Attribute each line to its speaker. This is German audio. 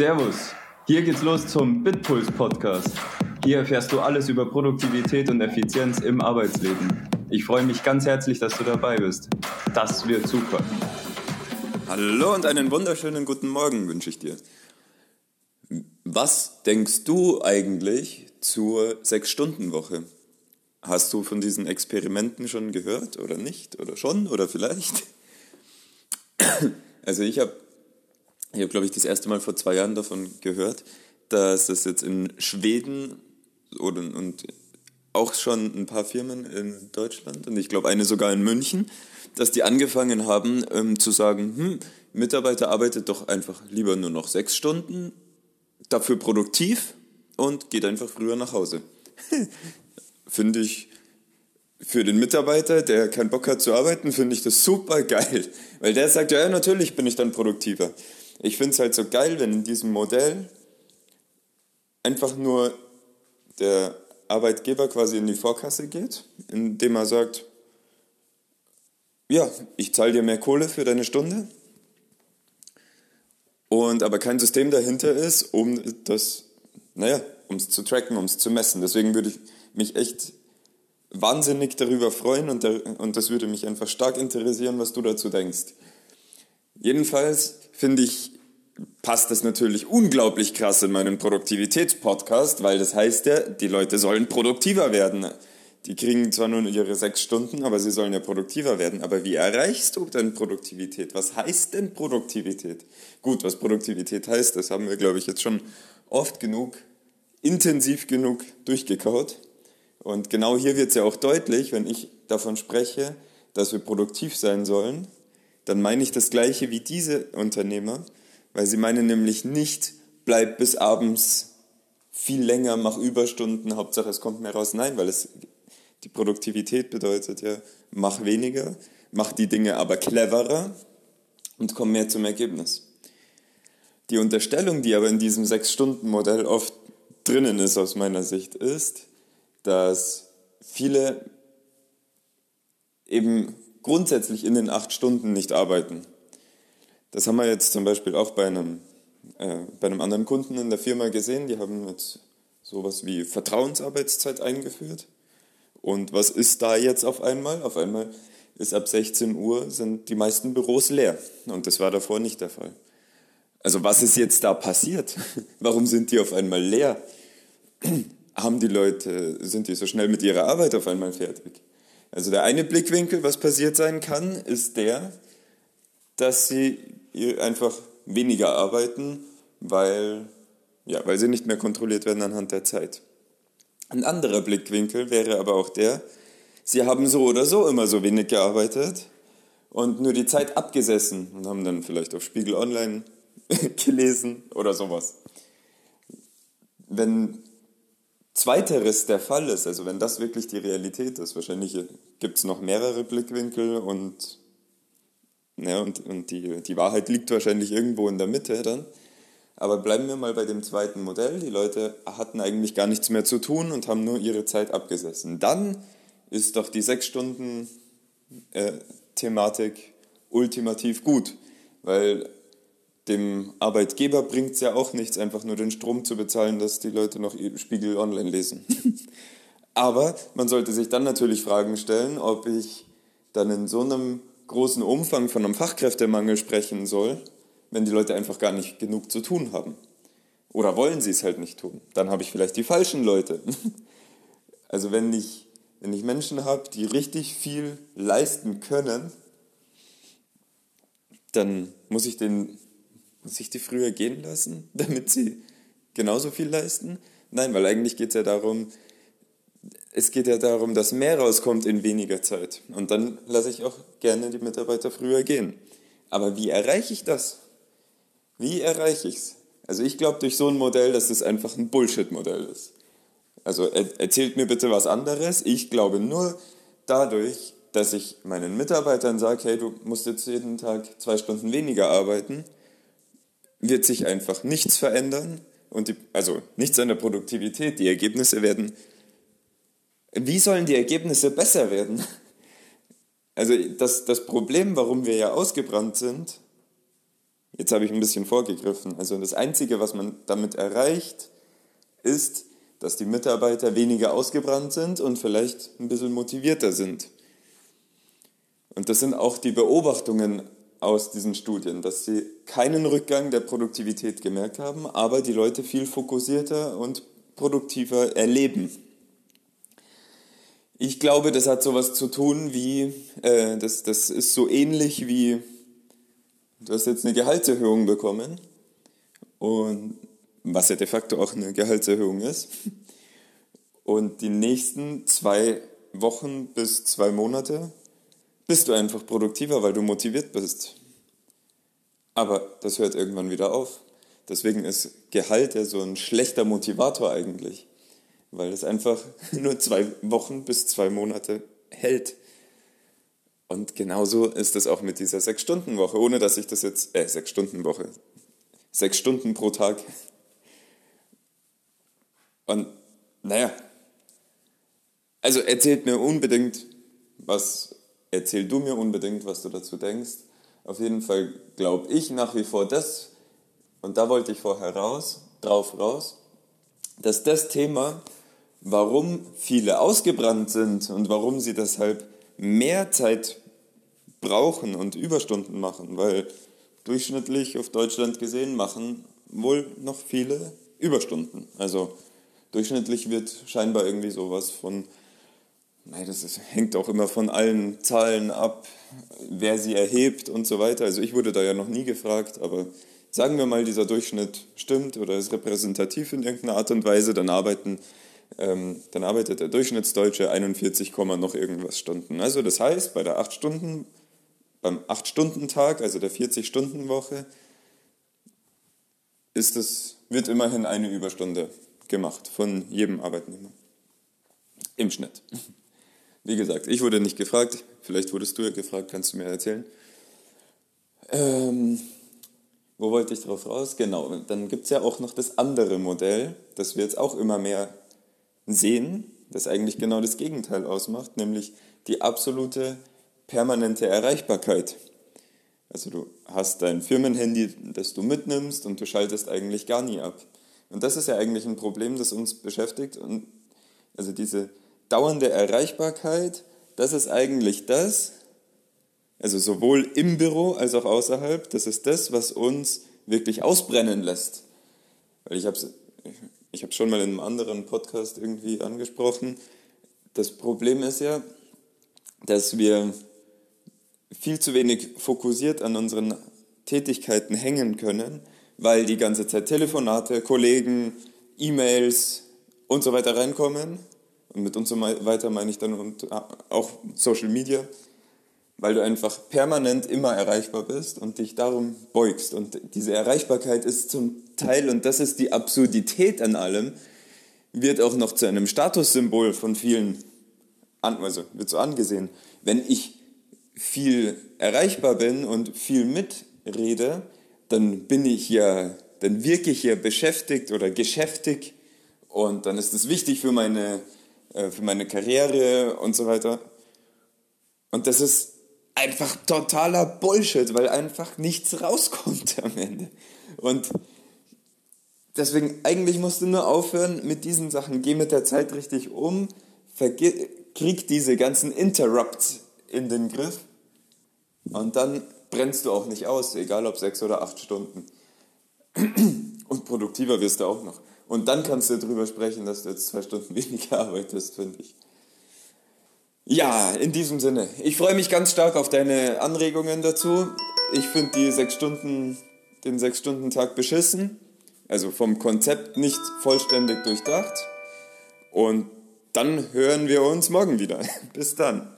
Speaker 1: Servus, hier geht's los zum Bitpuls Podcast. Hier erfährst du alles über Produktivität und Effizienz im Arbeitsleben. Ich freue mich ganz herzlich, dass du dabei bist. Das wird super.
Speaker 2: Hallo und einen wunderschönen guten Morgen wünsche ich dir. Was denkst du eigentlich zur Sechs-Stunden-Woche? Hast du von diesen Experimenten schon gehört oder nicht? Oder schon oder vielleicht? Also ich habe, ich hab, glaube ich, das erste Mal vor zwei Jahren davon gehört, dass es jetzt in Schweden oder, und auch schon ein paar Firmen in Deutschland und ich glaube eine sogar in München, dass die angefangen haben ähm, zu sagen, hm, Mitarbeiter arbeitet doch einfach lieber nur noch sechs Stunden, dafür produktiv und geht einfach früher nach Hause. finde ich für den Mitarbeiter, der keinen Bock hat zu arbeiten, finde ich das super geil. Weil der sagt, ja, natürlich bin ich dann produktiver. Ich finde es halt so geil, wenn in diesem Modell einfach nur der Arbeitgeber quasi in die Vorkasse geht, indem er sagt, ja, ich zahle dir mehr Kohle für deine Stunde und aber kein System dahinter ist, um das, naja, um es zu tracken, um es zu messen. Deswegen würde ich mich echt wahnsinnig darüber freuen und, der, und das würde mich einfach stark interessieren, was du dazu denkst. Jedenfalls finde ich, passt das natürlich unglaublich krass in meinen Produktivitätspodcast, weil das heißt ja, die Leute sollen produktiver werden. Die kriegen zwar nur ihre sechs Stunden, aber sie sollen ja produktiver werden. Aber wie erreichst du denn Produktivität? Was heißt denn Produktivität? Gut, was Produktivität heißt, das haben wir, glaube ich, jetzt schon oft genug, intensiv genug durchgekaut. Und genau hier wird es ja auch deutlich, wenn ich davon spreche, dass wir produktiv sein sollen, dann meine ich das gleiche wie diese Unternehmer, weil sie meinen nämlich nicht, bleib bis abends viel länger, mach Überstunden, Hauptsache es kommt mehr raus. Nein, weil es die Produktivität bedeutet ja, mach weniger, mach die Dinge aber cleverer und komm mehr zum Ergebnis. Die Unterstellung, die aber in diesem Sechs-Stunden-Modell oft drinnen ist aus meiner Sicht, ist, dass viele eben grundsätzlich in den acht Stunden nicht arbeiten. Das haben wir jetzt zum Beispiel auch bei einem, äh, bei einem anderen Kunden in der Firma gesehen. Die haben jetzt sowas wie Vertrauensarbeitszeit eingeführt. Und was ist da jetzt auf einmal? Auf einmal ist ab 16 Uhr sind die meisten Büros leer. Und das war davor nicht der Fall. Also was ist jetzt da passiert? Warum sind die auf einmal leer? haben die Leute, sind die so schnell mit ihrer Arbeit auf einmal fertig? Also der eine Blickwinkel, was passiert sein kann, ist der, dass sie einfach weniger arbeiten, weil, ja, weil sie nicht mehr kontrolliert werden anhand der Zeit. Ein anderer Blickwinkel wäre aber auch der, sie haben so oder so immer so wenig gearbeitet und nur die Zeit abgesessen und haben dann vielleicht auf Spiegel Online gelesen oder sowas. Wenn Zweiteres der Fall ist, also wenn das wirklich die Realität ist, wahrscheinlich gibt es noch mehrere Blickwinkel und, ja, und, und die, die Wahrheit liegt wahrscheinlich irgendwo in der Mitte dann. Aber bleiben wir mal bei dem zweiten Modell. Die Leute hatten eigentlich gar nichts mehr zu tun und haben nur ihre Zeit abgesessen. Dann ist doch die sechs Stunden äh, Thematik ultimativ gut, weil dem Arbeitgeber bringt es ja auch nichts, einfach nur den Strom zu bezahlen, dass die Leute noch Spiegel online lesen. Aber man sollte sich dann natürlich Fragen stellen, ob ich dann in so einem großen Umfang von einem Fachkräftemangel sprechen soll, wenn die Leute einfach gar nicht genug zu tun haben. Oder wollen sie es halt nicht tun. Dann habe ich vielleicht die falschen Leute. Also wenn ich, wenn ich Menschen habe, die richtig viel leisten können, dann muss ich den sich die früher gehen lassen, damit sie genauso viel leisten? Nein, weil eigentlich geht es ja darum, es geht ja darum, dass mehr rauskommt in weniger Zeit. Und dann lasse ich auch gerne die Mitarbeiter früher gehen. Aber wie erreiche ich das? Wie erreiche ich es? Also ich glaube durch so ein Modell, dass es einfach ein Bullshit-Modell ist. Also erzählt mir bitte was anderes. Ich glaube nur dadurch, dass ich meinen Mitarbeitern sage, hey, du musst jetzt jeden Tag zwei Stunden weniger arbeiten, wird sich einfach nichts verändern und die, also nichts an der Produktivität. Die Ergebnisse werden. Wie sollen die Ergebnisse besser werden? Also das, das Problem, warum wir ja ausgebrannt sind, Jetzt habe ich ein bisschen vorgegriffen. Also das Einzige, was man damit erreicht, ist, dass die Mitarbeiter weniger ausgebrannt sind und vielleicht ein bisschen motivierter sind. Und das sind auch die Beobachtungen aus diesen Studien, dass sie keinen Rückgang der Produktivität gemerkt haben, aber die Leute viel fokussierter und produktiver erleben. Ich glaube, das hat sowas zu tun wie, äh, das, das ist so ähnlich wie, du hast jetzt eine Gehaltserhöhung bekommen und was ja de facto auch eine Gehaltserhöhung ist. Und die nächsten zwei Wochen bis zwei Monate bist du einfach produktiver, weil du motiviert bist. Aber das hört irgendwann wieder auf. Deswegen ist Gehalt ja so ein schlechter Motivator eigentlich weil es einfach nur zwei Wochen bis zwei Monate hält. Und genauso ist es auch mit dieser Sechs-Stunden-Woche, ohne dass ich das jetzt, äh, Sechs-Stunden-Woche, sechs Stunden pro Tag. Und naja, also erzählt mir unbedingt, was, erzähl du mir unbedingt, was du dazu denkst. Auf jeden Fall glaube ich nach wie vor das, und da wollte ich vorher raus, drauf raus, dass das Thema warum viele ausgebrannt sind und warum sie deshalb mehr Zeit brauchen und Überstunden machen, weil durchschnittlich auf Deutschland gesehen machen wohl noch viele Überstunden. Also durchschnittlich wird scheinbar irgendwie sowas von, nein, das ist, hängt auch immer von allen Zahlen ab, wer sie erhebt und so weiter. Also ich wurde da ja noch nie gefragt, aber sagen wir mal, dieser Durchschnitt stimmt oder ist repräsentativ in irgendeiner Art und Weise, dann arbeiten ähm, dann arbeitet der Durchschnittsdeutsche 41, noch irgendwas Stunden. Also das heißt, bei der 8 Stunden, beim 8-Stunden-Tag, also der 40-Stunden-Woche, ist es, wird immerhin eine Überstunde gemacht von jedem Arbeitnehmer. Im Schnitt. Wie gesagt, ich wurde nicht gefragt, vielleicht wurdest du ja gefragt, kannst du mir erzählen. Ähm, wo wollte ich drauf raus? Genau, dann gibt es ja auch noch das andere Modell, das wir jetzt auch immer mehr sehen, das eigentlich genau das Gegenteil ausmacht, nämlich die absolute permanente Erreichbarkeit. Also du hast dein Firmenhandy, das du mitnimmst und du schaltest eigentlich gar nie ab. Und das ist ja eigentlich ein Problem, das uns beschäftigt. Und also diese dauernde Erreichbarkeit, das ist eigentlich das, also sowohl im Büro als auch außerhalb, das ist das, was uns wirklich ausbrennen lässt. Weil ich habe es ich schon mal in einem anderen Podcast irgendwie angesprochen. Das Problem ist ja, dass wir viel zu wenig fokussiert an unseren Tätigkeiten hängen können, weil die ganze Zeit Telefonate, Kollegen, E-Mails und so weiter reinkommen. Und mit und so weiter meine ich dann und auch Social Media weil du einfach permanent immer erreichbar bist und dich darum beugst. Und diese Erreichbarkeit ist zum Teil, und das ist die Absurdität an allem, wird auch noch zu einem Statussymbol von vielen, also wird so angesehen. Wenn ich viel erreichbar bin und viel mitrede, dann bin ich ja, dann wirke ich ja beschäftigt oder geschäftig und dann ist es wichtig für meine, äh, für meine Karriere und so weiter. Und das ist einfach totaler Bullshit, weil einfach nichts rauskommt am Ende. Und deswegen, eigentlich musst du nur aufhören mit diesen Sachen. Geh mit der Zeit richtig um, krieg diese ganzen Interrupts in den Griff und dann brennst du auch nicht aus, egal ob sechs oder acht Stunden. Und produktiver wirst du auch noch. Und dann kannst du darüber sprechen, dass du jetzt zwei Stunden weniger arbeitest, finde ich. Ja, in diesem Sinne. Ich freue mich ganz stark auf deine Anregungen dazu. Ich finde die sechs Stunden, den Sechs-Stunden-Tag beschissen. Also vom Konzept nicht vollständig durchdacht. Und dann hören wir uns morgen wieder. Bis dann.